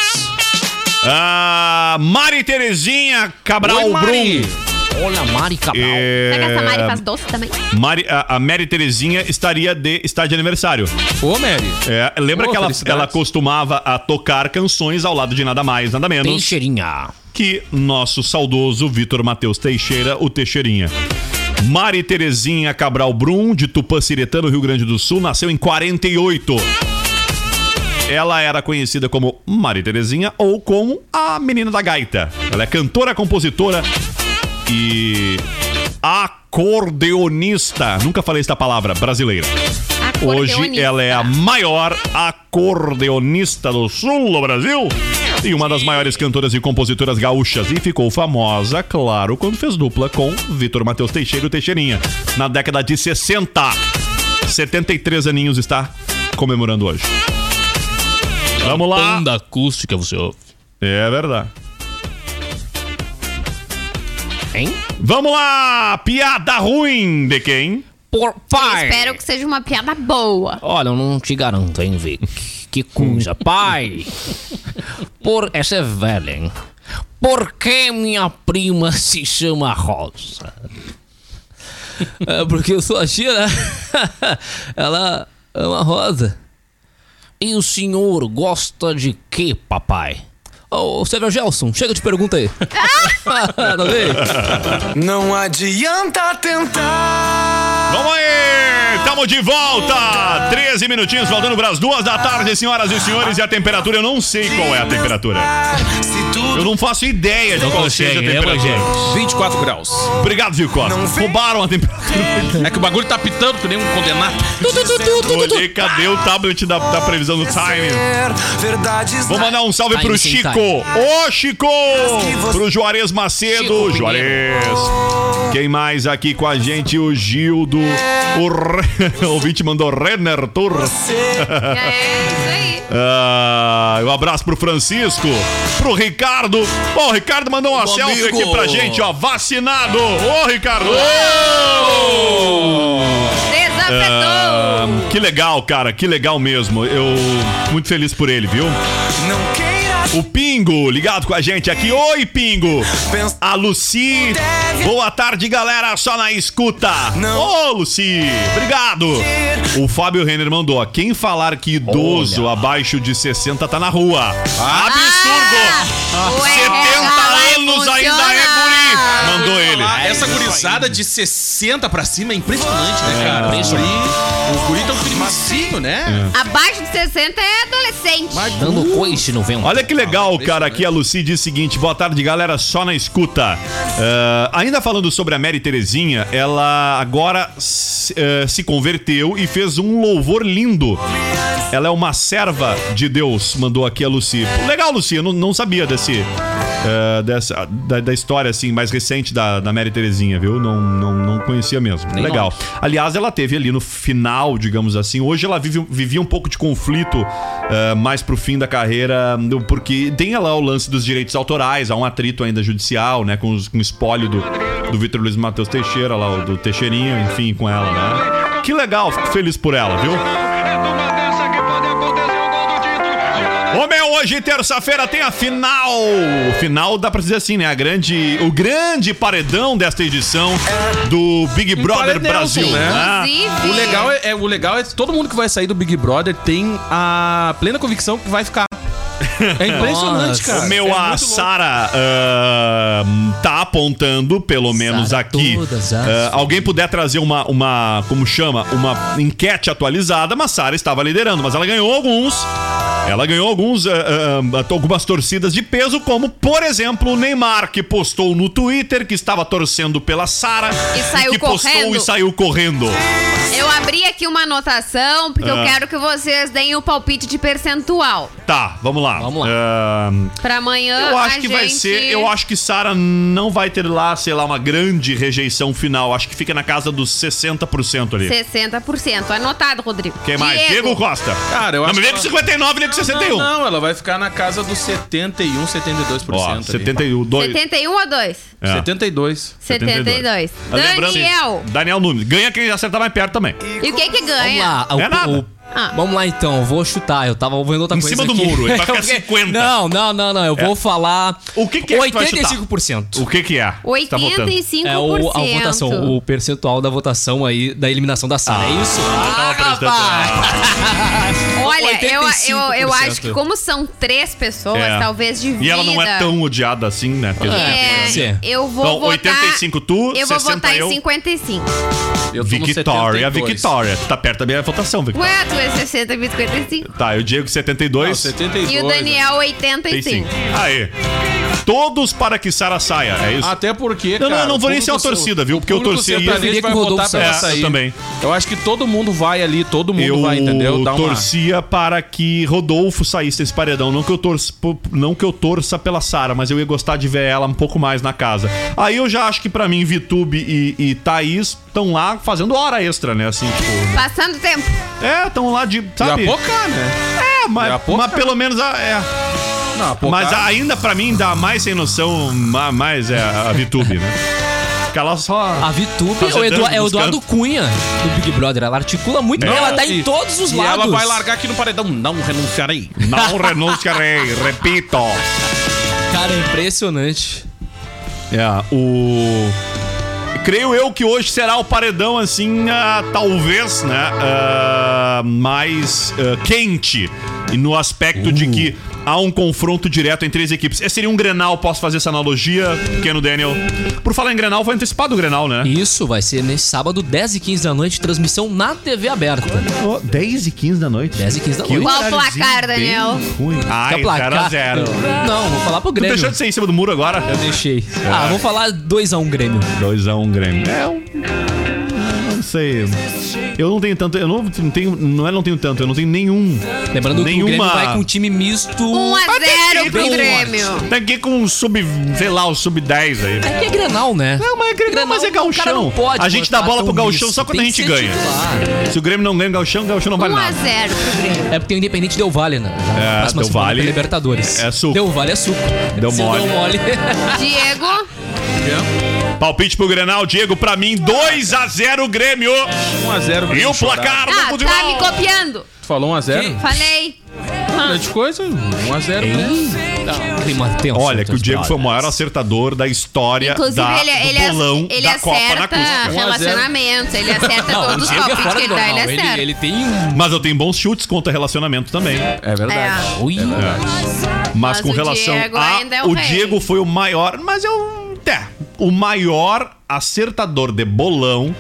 ah, Mari Terezinha Cabral Oi, Mari. Brum. Olha, Mari Cabral. É, Será que essa Mari faz doce também? Mari- a, a Mary Terezinha estaria de, está de aniversário. Ô, Mary. É, lembra Ô, que ela, ela costumava a tocar canções ao lado de nada mais, nada menos Teixeirinha. que nosso saudoso Vitor Matheus Teixeira, o Teixeirinha. Mari Terezinha Cabral Brum, de Tupanciretã, no Rio Grande do Sul, nasceu em 48. Ela era conhecida como Mari Terezinha ou como a menina da gaita. Ela é cantora, compositora e acordeonista. Nunca falei esta palavra, brasileira. Hoje ela é a maior acordeonista do sul do Brasil e uma das maiores cantoras e compositoras gaúchas. E ficou famosa, claro, quando fez dupla com Vitor Matheus Teixeira e o Teixeirinha, na década de 60. 73 aninhos está comemorando hoje. Vamos lá. Banda acústica, você ouve. É verdade. Hein? Vamos lá! Piada ruim de quem? Por pai. Espero que seja uma piada boa. Olha, eu não te garanto, hein, Vic. Que coisa. *laughs* pai! Por... Essa é velha, hein? Por que minha prima se chama Rosa? É porque eu sou a tia, né? *laughs* Ela é uma rosa. E o senhor gosta de quê, papai? Ô, Sérgio Gelson, chega de pergunta aí. *laughs* Não vê? Não adianta tentar. Vamos aí! Tamo de volta! 13 minutinhos faltando para as duas da tarde, senhoras e senhores. E a temperatura, eu não sei qual é a temperatura. Eu não faço ideia de Não qual seja a né, temperatura. Rogério? 24 graus. Obrigado, Zico Costa. Roubaram a temperatura. É que o bagulho tá pitando que nem um condenado. Olhei, cadê o tablet da, da previsão do time? Verdades Vou mandar um salve Time pro Chico. time. Ô, Chico! Pro Juarez Macedo. Chico Juarez. Quem mais aqui com a gente? O Gildo. O, Re... *laughs* o ouvinte mandou Renner Tour. *laughs* É, isso aí. Ah, um abraço pro Francisco, pro Ricardo. Ó, o Ricardo mandou uma Meu selfie amigo. aqui pra gente, ó. Vacinado. Ô, Ricardo. Desafetou. Ah, que legal, cara. Que legal mesmo. Eu muito feliz por ele, viu? não queiras O Pingo, ligado com a gente aqui. Oi, Pingo. A Luci. Boa tarde, galera. Só na escuta. Ô, Luci. Obrigado. O Fábio Renner mandou. Quem falar que idoso abaixo de 60 tá na rua. Absurdo. O 70 Anos ainda é guri. Mandou ele. Ah, essa gurizada de 60 pra cima é impressionante, né, cara? impressionante. Os guri- Os guri tão firmezinho, né? Abaixo de 60 é adolescente. Dando coice no vento. Olha que legal, cara. Aqui a Luci diz o seguinte: boa tarde, galera. Só na escuta. Ah, ainda falando sobre a Mary Terezinha, ela agora se, eh, se converteu e fez um louvor lindo. Ela é uma serva de Deus, mandou aqui a Luci. Legal, Luci, eu não, não sabia desse. Eh, dessa, da, da história assim mais recente da, da Mary Terezinha, viu? Não, não, não conhecia mesmo. Nem Legal. Aliás, ela teve ali no final, digamos assim. Hoje ela vive, vivia um pouco de conflito eh, mais pro fim da carreira, porque tem lá o lance dos direitos autorais, há um atrito ainda judicial, né? Com, os- com o espólio do, do Vitor Luiz Matheus Teixeira, lá, do Teixeirinha, enfim, com ela, né? Que legal, fico feliz por ela, viu? Hoje terça-feira tem a final. O final dá pra dizer assim, né? A grande, o grande paredão desta edição do Big Brother paredão, Brasil, né? Inclusive. O legal é, é- o legal é que todo mundo que vai sair do Big Brother tem a plena convicção que vai ficar. É impressionante, cara. O meu, É a. Sara ah, tá apontando, pelo menos Sara aqui. todas as ah, alguém puder trazer uma, uma, como chama? Uma enquete atualizada, mas Sara estava liderando, mas ela ganhou alguns. Ela ganhou alguns, ah, algumas torcidas de peso, como, por exemplo, o Neymar, que postou no Twitter que estava torcendo pela Sara. E saiu que postou correndo. e saiu correndo. Eu abri aqui uma anotação, porque eu Ah. quero que vocês deem o palpite de percentual. Tá, vamos lá. Vamos lá. Ah, Pra amanhã. Eu acho a que vai gente- ser. Eu acho que Sara não vai ter lá, sei lá, uma grande rejeição final. Acho que fica na casa dos 60% ali. 60%. Anotado, Rodrigo. Quem mais? Diego Costa. Cara, eu não acho me vem que com ela- 59 nem com 61. Não, não, ela vai ficar na casa dos 71, 72%. Ó, ali. 72. 71 ou 2? É. 72. 72. Mas lembrando- Daniel. Daniel Nunes. Ganha quem acertar mais perto também. E o que que Vamos ganha? lá. o- É nada. o- Vamos lá então, eu vou chutar. Eu tava vendo outra Em coisa. cima do aqui. muro, ele *laughs* vai ficar Porque- 50. Não, não, não, não. Eu vou falar. O que, que é que tu vai chutar? 85%. O que que é? Você tá votando. 85%. É o, a votação, o percentual da votação aí da eliminação da Sara. é isso? Eu tava prestando atenção. *laughs* Olha, eu, eu, eu 85%. acho que como são três pessoas, É. talvez divida. E ela não é tão odiada assim, né? Porque É, eu vou Então, votar... 85 tu, Eu vou 60 votar eu. em 55. Eu Victoria, 72. Victoria. Tu tá perto da minha votação, Victoria. Ué, tu é 60 e 55. Tá, eu Diego 72. Não, 72. E o Daniel 85. Aê. Todos para que Sara saia, é isso? Até porque, Não, não, cara, não vou o nem ser uma público- torcida, viu? Porque eu o público torci- sertanejo preferia que vai votar saída. É, eu também. Eu acho que todo mundo vai ali, todo mundo eu vai, entendeu? Dá uma... torcia para que Rodolfo saísse desse paredão. Não que eu torça, não que eu torça pela Sara, mas eu ia gostar de ver ela um pouco mais na casa. Aí eu já acho que pra mim Vitube e, e Thaís estão lá fazendo hora extra, né? Assim, tipo. Passando tempo. É, estão lá de. Sabe? E a Pocá, né? É, mas, a mas pelo menos a- é. Não, Pocá- Mas ainda pra mim dá mais sem noção, ma- mais é a Vitube, né? Fica lá só. A Vitube Fazendo o Edu- é o Eduardo. Cunha do Big Brother. Ela articula muito bem, ela tá em e- todos os e lados. ela vai largar aqui no paredão. Não renunciarei. Não *laughs* renunciarei, repito. Cara, é impressionante. É, o. Creio eu que hoje será o paredão, assim, ah, talvez, né? ah, mais ah, quente. E no aspecto de que há um confronto direto entre as equipes. Esse seria um Grenal, posso fazer essa analogia, pequeno Daniel? Por falar em Grenal, foi antecipado o Grenal, né? Isso vai ser nesse sábado, 10 e 15 da noite, transmissão na TV aberta. 10 e 15 da noite. 10 e 15 da Que noite. Qual o placar, Daniel? ruim. Ai, Quer placar? 0 a 0 Não, vou falar pro Tu Grêmio. deixou de ser em cima do muro agora? Eu deixei. Ah, vou falar 2x1 Grêmio. 2x1 Grêmio. É um. Eu Não sei. Eu não tenho tanto. Eu não, não tenho. Não é não tenho tanto, eu não tenho nenhum. Lembrando que o nenhuma... Grêmio vai com um time misto. 1 a 0 pro Grêmio. Tem que ir com um sub. Sei lá, o sub 10 aí. É que é Grenal, né? Não, mas é Grenal, mas é o cara gauchão. não pode a gente dá bola pro misto. só quando a gente ganha. titular. Se o Grêmio não ganha o gauchão, o gauchão não 1 vale a nada. 0 pro Grêmio. É porque o Independente deu vale, né? É, semana Valle tem Libertadores. é suco. Deu vale é suco. Deu mole. Deu mole. Diego. *laughs* Palpite pro Grenal, Diego, pra mim, 2x0 Grêmio. 1x0. E o placar do Ah, tá futebol. me copiando. Tu falou 1x0? Falei. Grande coisa. 1x0. Clima tenso Olha, que o Diego foi o maior acertador da história Inclusive, da, ele, do ele, bolão ele da Copa na acerta Acústica. 1 a 0. relacionamentos, ele acerta *laughs* Não, todos o os Diego é palpites fora que do ele dá, normal. ele Ele, acerta. ele tem um... Mas eu tenho bons chutes contra relacionamento também. É verdade. É. Ui. Mas, Mas com o relação Diego a. ainda é o o rei. Diego foi o maior. Mas eu. É, o maior acertador de bolão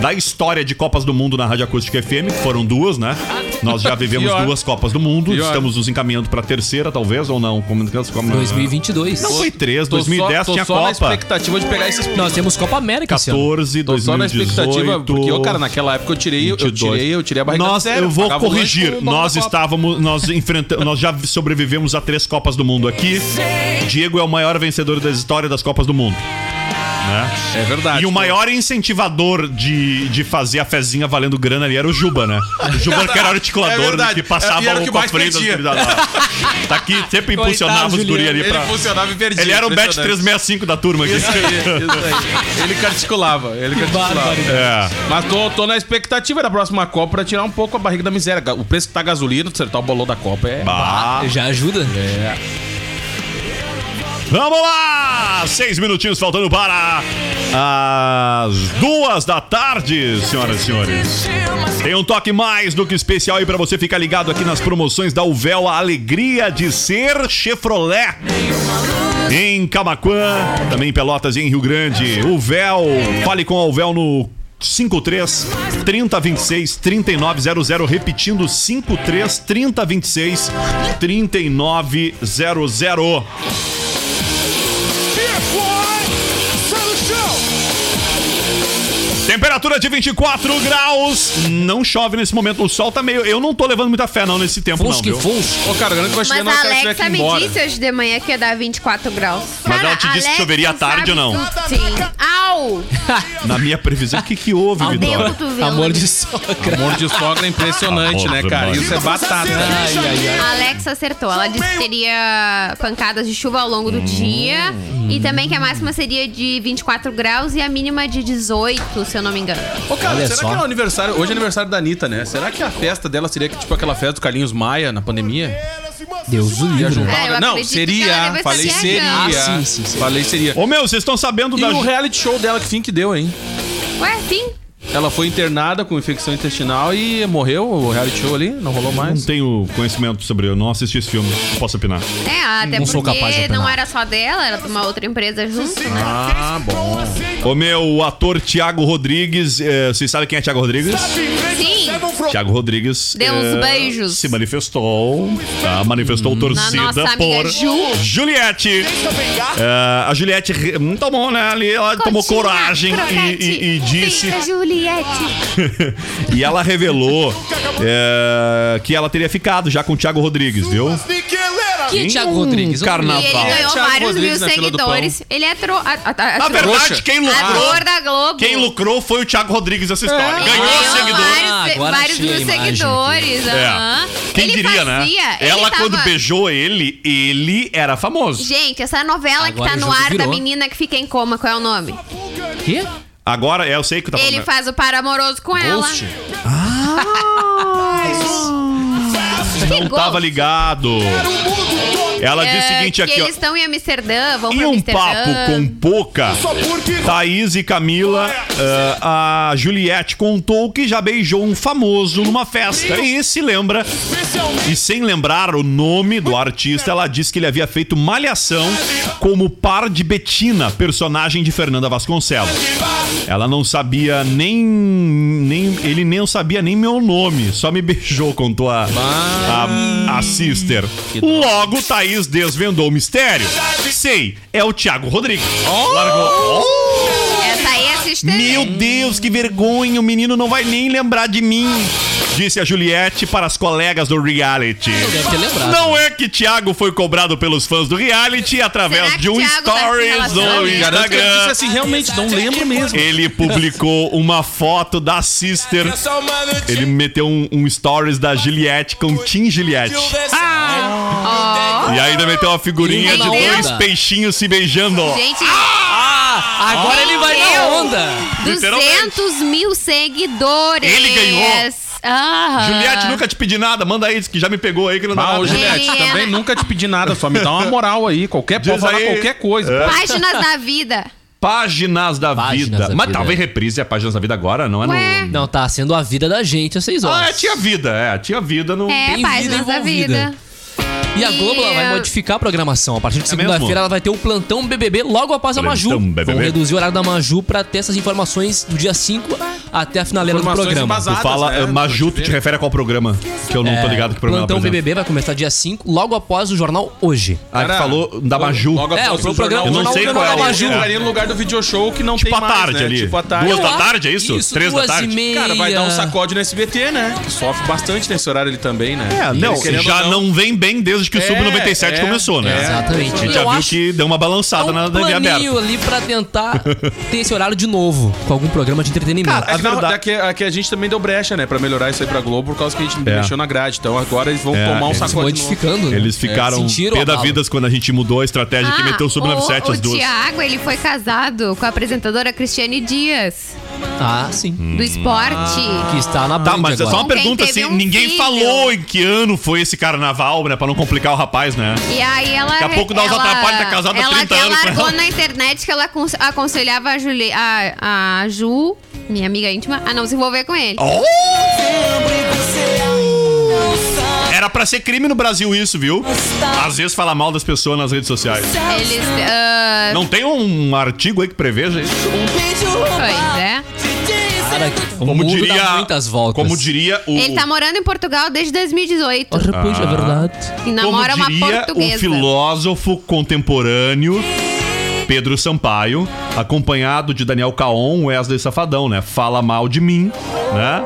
da história de Copas do Mundo na Rádio Acústica FM, que foram duas, né? Nós já vivemos Pior. duas Copas do Mundo, Pior. estamos nos encaminhando pra terceira, talvez, ou não? Como, como, 2022. Não foi três, Tô 2010 só, tinha só na Copa. expectativa de pegar esses Nós temos Copa América esse ano. 14, Tô só na 2018. expectativa, porque, eu, cara, naquela época eu tirei, eu 22. tirei, eu tirei a barriga Nós, sério, eu vou corrigir. Nós estávamos, nós enfrentamos, nós já sobrevivemos a três Copas do Mundo aqui. Diego é o maior vencedor da história das Copas do Mundo. Né? É verdade. E o maior incentivador de, de fazer a fezinha valendo grana ali era o Juba, né? O Juba que era o É articulador verdade. que passava o das perdia. gurizada. Tá aqui, sempre impulsionava os guri ali Ele pra. funcionava e perdia. Ele era o bet impressionante. 365 da turma aqui. Isso aí, isso aí. Ele que articulava, ele que articulava. É. Mas tô, tô na expectativa da próxima Copa pra tirar um pouco a barriga da miséria. O preço que tá a gasolina, acertar o bolão da Copa é. Bah. Já ajuda? É. Vamos lá! Seis minutinhos faltando para as duas da tarde, senhoras e senhores. Tem um toque mais do que especial aí pra você ficar ligado aqui nas promoções da Uvel, a alegria de ser Chevrolet. Em Camaquã, também em Pelotas e em Rio Grande. Uvel, fale com a Uvel no 53 3026 3900, repetindo 53 3026 3900. That's. Temperatura de 24 graus. Não chove nesse momento. O sol tá meio. Eu não tô levando muita fé, não, nesse tempo, Fusque, não. Viu? fusque. Ô, cara, grande que vai Mas chover a na hora que Alexa me embora. disse hoje de manhã que ia dar 24 graus. Mas Cara, ela te disse que choveria à tarde ou não? Sim. Au! *laughs* Na minha previsão, o que, que houve, Vitória? Amor de sogra. Amor de sogra é impressionante, né, Amor cara? Isso é batata. Ai, ai, ai. A Alexa acertou. Ela disse que teria pancadas de chuva ao longo do dia. E também que a máxima seria de 24 graus e a mínima de 18, se eu não me engano. Ô, cara, Olha será só. que é o aniversário. Hoje é aniversário da Anitta, né? Será que a festa dela seria tipo aquela festa do Carlinhos Maia na pandemia? Deus o livre. É, eu Não, seria. Falei seria. Ah, sim, sim, sim. Falei seria. Ô, meu, vocês estão sabendo E da. o reality show dela, que fim que deu, hein? Ué, fim? Ela foi internada com infecção intestinal e morreu o reality show ali, não rolou Não mais. tenho conhecimento sobre. Eu não assisti esse filme. Não posso opinar. É, até Não sou porque capaz de opinar. não era só dela, era de uma outra empresa junto, né? Ah, bom. Ô, meu, o ator Thiago Rodrigues. eh, vocês sabem quem é Thiago Rodrigues? Sim. Thiago Rodrigues. Deu uns eh, beijos. Se manifestou. Tá? Manifestou torcida nossa amiga por Ju. Juliette. Eh, a Juliette re- hum, tomou, né? Ali, ela tomou coragem e, e- e disse. Juliette. *laughs* e ela revelou eh, que ela teria ficado já com o Thiago Rodrigues, viu? Que Em Thiago Rodrigues? Carnaval. E ele ganhou Thiago vários Rodrigues mil seguidores. Ele é tro... a- a- a- Na verdade, Trouxa. quem lucrou, da Globo. quem lucrou foi o Thiago Rodrigues nessa história. Ele Ganhou ganhou seguidores. Vários, agora vários mil seguidores. É. Quem Ele diria, né? fazia, ele Ela, tava- quando beijou ele, ele era famoso. Gente, essa novela Agora que tá no ar da virou. menina que fica em coma, qual é o nome? Quê? Agora, é, eu sei que tá Ele falando. faz o par amoroso com ela. Ghost? Que Não gol. tava ligado. Ela disse o É, seguinte que aqui, ó. eles estão em Amsterdã, vão Em um Amsterdã. papo com Poca, Thaís e Camila, eh, a Juliette contou que já beijou um famoso numa festa. E se lembra, e sem lembrar o nome do artista, ela disse que ele havia feito malhação como par de Betina, personagem de Fernanda Vasconcelos. Ela não sabia nem, nem. Ele nem sabia nem meu nome, só me beijou, contou a, a, a sister. Logo, Thaís desvendou o mistério. Sei, é o Thiago Rodrigues. Largou. Essa aí assiste TV. Meu Deus, que vergonha, o menino não vai nem lembrar de mim. Disse a Juliette para as colegas do reality. Deve ter lembrado. Não é que Thiago foi cobrado pelos fãs do reality através de um Thiago tá stories no ele disse Instagram. assim, realmente, não lembro mesmo. Ele publicou uma foto da sister. Ele meteu um, um stories da Juliette com Tim Juliette. Ó. E ainda meteu uma figurinha de dois peixinhos se beijando. Gente, Ah, agora ele vai na onda. 200 mil seguidores. Ele ganhou. Aham. Juliette, nunca te pedi nada, manda aí, que já me pegou aí que não dá Ah, nada. Juliette, é- também nunca te pedi nada, só me dá uma moral aí. Qualquer, Diz pode falar aí. qualquer coisa. É. Páginas da vida. Páginas da Páginas vida. da Mas vida. talvez reprise a Páginas da Vida agora, não é Ué. no... Não, tá sendo a vida da gente às seis Ah, horas. é, tinha vida, é, tinha vida no... É, Tem vida páginas da envolvida. vida. E a Globo ela vai modificar a programação. A partir de É segunda-feira ela vai ter o plantão BBB logo após a Maju. Vão reduzir o horário da Maju pra ter essas informações do dia 5 até a finaleira do programa. Tu fala, né? eh, Maju, tu te refere a qual programa? Que eu não tô ligado que programa Plantão. BBB vai começar dia 5, logo após o jornal hoje. Ah, que Cara, falou da Maju. Logo É, após o programa- eu não sei qual é o- Maju é. entraria no lugar do video show que não Tipo tem mais, tarde né? ali. Tipo à tarde. Duas da tarde, é isso? isso, Três da tarde? e meia. Cara, vai dar um sacode no SBT, né? Que sofre bastante nesse horário ali também, né? É, não, já não vem bem desde que o É, Sub-97 é, começou, né? é. Exatamente. A gente já viu que deu uma É balançada um na TV aberta. planinho ali pra tentar *laughs* ter esse horário de novo, com algum programa de entretenimento. Cara, É que, na- verdade- daqui- aqui a gente também deu brecha, né? Pra melhorar isso aí pra Globo, por causa que a gente É. mexeu na grade. Então agora eles vão É, tomar um eles sacode novo. modificando. né? Eles ficaram pé a da vidas quando a gente mudou a estratégia que meteu o Sub-97 o, as o duas. Thiago, ele foi casado com a apresentadora Cristiane Dias. Ah, sim. Do esporte. Que está na Tá, Band mas é só uma agora. pergunta Teve assim, um ninguém filho. falou em que ano foi esse carnaval, né? Pra não complicar o rapaz, né? E aí ela. Daqui a pouco dá ela- atrapalhos, tá casada há ela, 30 ela anos com largou ela. na internet que ela acon- aconselhava a, Juli, a, a Ju, minha amiga íntima, a não se envolver com ele. Oh! Era pra ser crime no Brasil isso, viu? Às vezes fala mal das pessoas nas redes sociais. Eles. ah, Não tem um artigo aí que preveja isso? É. Cara, o Como mundo diria, dá muitas voltas. como diria o Ele tá morando em Portugal desde 2018. Pois é verdade. E como namora uma diria portuguesa. o filósofo contemporâneo Pedro Sampaio, acompanhado de Daniel Caon, Wesley Safadão, né? Fala mal de mim, né?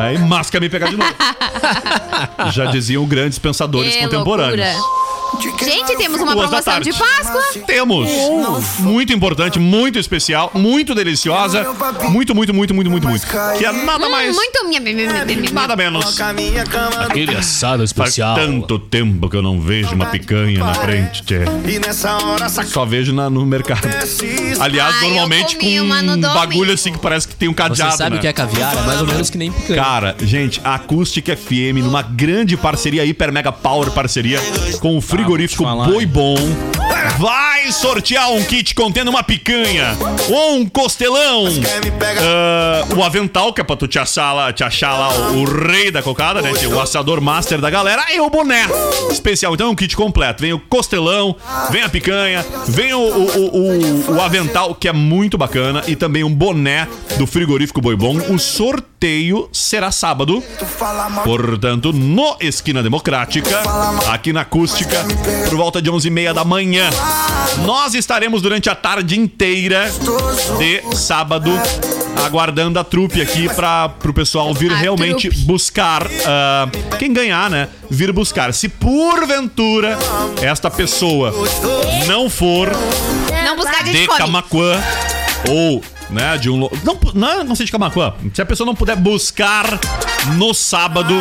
Aí masca me pegar de novo. *laughs* Já diziam grandes pensadores Que contemporâneos. loucura. Gente, temos uma Duas promoção de. Páscoa. Temos. Muito importante, muito especial, muito deliciosa. Muito, muito, muito, muito, muito, muito. Que é nada Hum, mais, muito minha, minha, minha, minha, minha. nada menos. Aquele assado Faz especial. tanto tempo que eu não vejo uma picanha na frente, tchê. Só vejo na- no mercado. Aliás, eu normalmente comi com uma no um domingo. bagulho assim que parece que tem um Você cadeado, sabe né? o que é caviar? É mais ou menos que nem picanha. Cara, gente, a Acústica FM, numa grande parceria, Hiper Mega Power parceria, com o frigorífico falar, Boi Bom, vai sortear um kit contendo uma picanha, ou um costelão, ah, o avental, que é pra tu te achar lá, te achar lá o, o rei da cocada, né? O assador master da galera, e o boné especial. Então é um kit completo. Vem o costelão, vem a picanha, vem o, o, o, o- o avental, que é muito bacana, e também um boné do frigorífico Boi Bom. O sorteio será sábado. Portanto, no Esquina Democrática, aqui na Acústica, por volta de 11h30 da manhã. Nós estaremos durante a tarde inteira de sábado aguardando a trupe aqui para pro pessoal vir A realmente trupe. buscar ah, quem ganhar, né? Vir buscar. Se porventura esta pessoa não for Não buscar de come. Camaquã ou né, de um lo- não, não, não sei de Camaquã. Se a pessoa não puder buscar no sábado,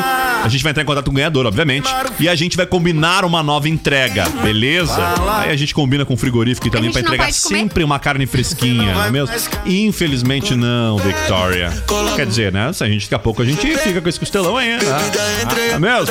a gente vai entrar em contato com o ganhador, obviamente, e a gente vai combinar uma nova entrega, beleza? Aí a gente combina com o frigorífico também não entregar sempre uma carne fresquinha, não é mesmo? Infelizmente não, Victoria. Quer dizer, né? Se a gente daqui a pouco a gente fica com esse costelão aí, né? Ah, é mesmo?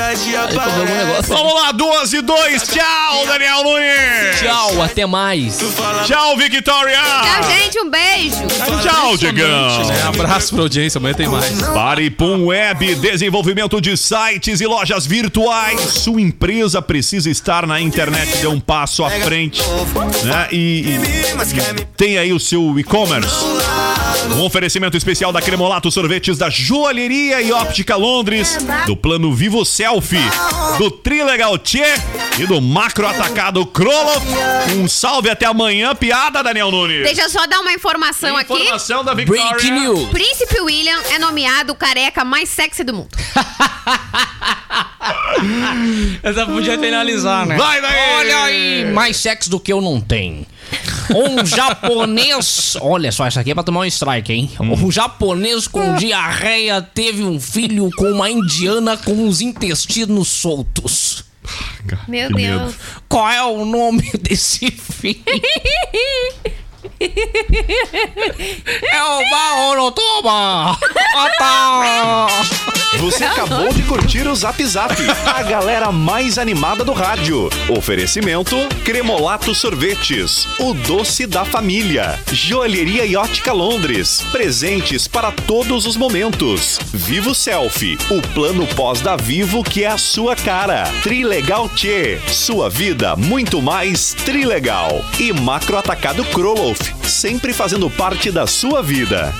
Vamos lá, duas e dois. Tchau, Daniel Nunes. Tchau, até mais. Tchau, Victoria. Tchau, gente. Um beijo. Tchau, Diegão. Né? Abraço pra audiência, amanhã tem mais. Paripum Web, desenvolvimento de sites e lojas virtuais. Sua empresa precisa estar na internet, dê um passo à frente. Né? E, e- e tem aí o seu e-commerce. Um oferecimento especial da Cremolato Sorvetes, da Joalheria e Óptica Londres, do Plano Vivo Selfie, do Trilegal Tchê e do Macro Atacado Crolo. Um salve até amanhã, piada, Daniel Nunes. Deixa eu só dar uma informação, Informação da aqui. Victoria. Breaking news. Príncipe William é nomeado o careca mais sexy do mundo. *laughs* *laughs* Essa podia finalizar, né? Vai daí! Olha aí, mais sexo do que eu não tenho. Um *laughs* japonês. Olha só, essa aqui é pra tomar um strike, hein? Um japonês com diarreia teve um filho com uma indiana com os intestinos soltos. Meu Que Deus. medo. Qual é o nome *laughs* desse filho? É o Baorotoba! Ah, tá! Você acabou de curtir o Zap Zap, a galera mais animada do rádio. Oferecimento: Cremolato Sorvetes, o doce da família. Joalheria e Londres, presentes para todos os momentos. Vivo Selfie, o plano pós da Vivo que é a sua cara. Trilegal Tchê, sua vida muito mais trilegal. E Macro Atacado Kroloff, sempre fazendo parte da sua vida.